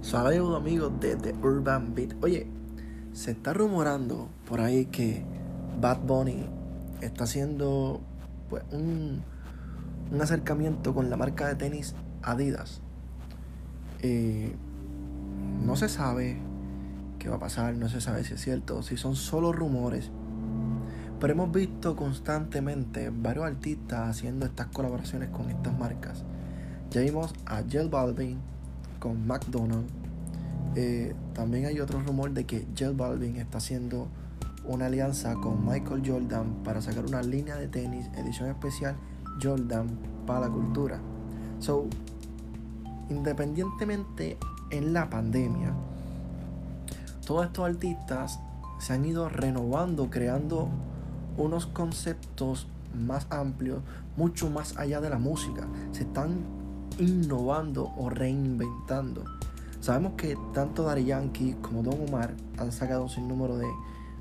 Saludos amigos de The Urban Beat. Oye, se está rumorando por ahí que Bad Bunny está haciendo pues, un, un acercamiento con la marca de tenis Adidas. Eh, no se sabe qué va a pasar, no se sabe si es cierto, si son solo rumores. Pero hemos visto constantemente varios artistas haciendo estas colaboraciones con estas marcas. Ya vimos a Jel Balvin con McDonald's. Eh, también hay otro rumor de que Jel Balvin está haciendo una alianza con Michael Jordan para sacar una línea de tenis edición especial Jordan para la cultura. So, independientemente en la pandemia, todos estos artistas se han ido renovando, creando unos conceptos más amplios, mucho más allá de la música. Se están innovando o reinventando. Sabemos que tanto Daddy Yankee como Don Omar han sacado un sinnúmero de,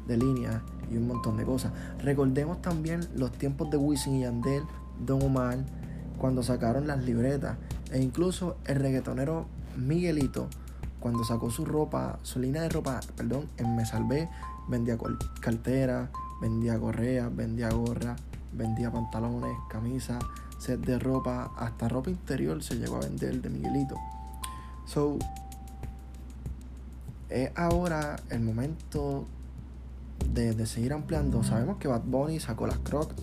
de líneas y un montón de cosas. Recordemos también los tiempos de Wisin y Yandel, Don Omar, cuando sacaron las libretas. E incluso el reggaetonero Miguelito, cuando sacó su ropa, su línea de ropa, perdón, en Me Salvé, vendía cartera, vendía correa, vendía gorra, vendía pantalones, camisas, set de ropa, hasta ropa interior se llegó a vender de Miguelito. So, es ahora el momento de, de, seguir ampliando. Sabemos que Bad Bunny sacó las Crocs.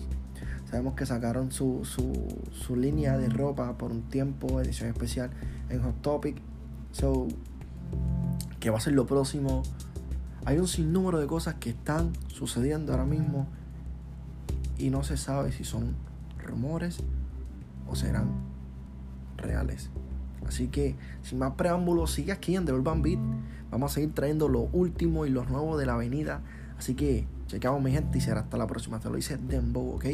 Sabemos que sacaron su, su, su línea de ropa por un tiempo, edición especial en Hot Topic. So, ¿qué va a ser lo próximo? Hay un sinnúmero de cosas que están sucediendo ahora mismo y no se sabe si son rumores o serán reales. Así que, sin más preámbulos, sigue aquí en The Urban Beat. Vamos a seguir trayendo lo último y lo nuevo de la avenida. Así que, chequeamos mi gente y será hasta la próxima. Te lo dice Dembow, ¿ok?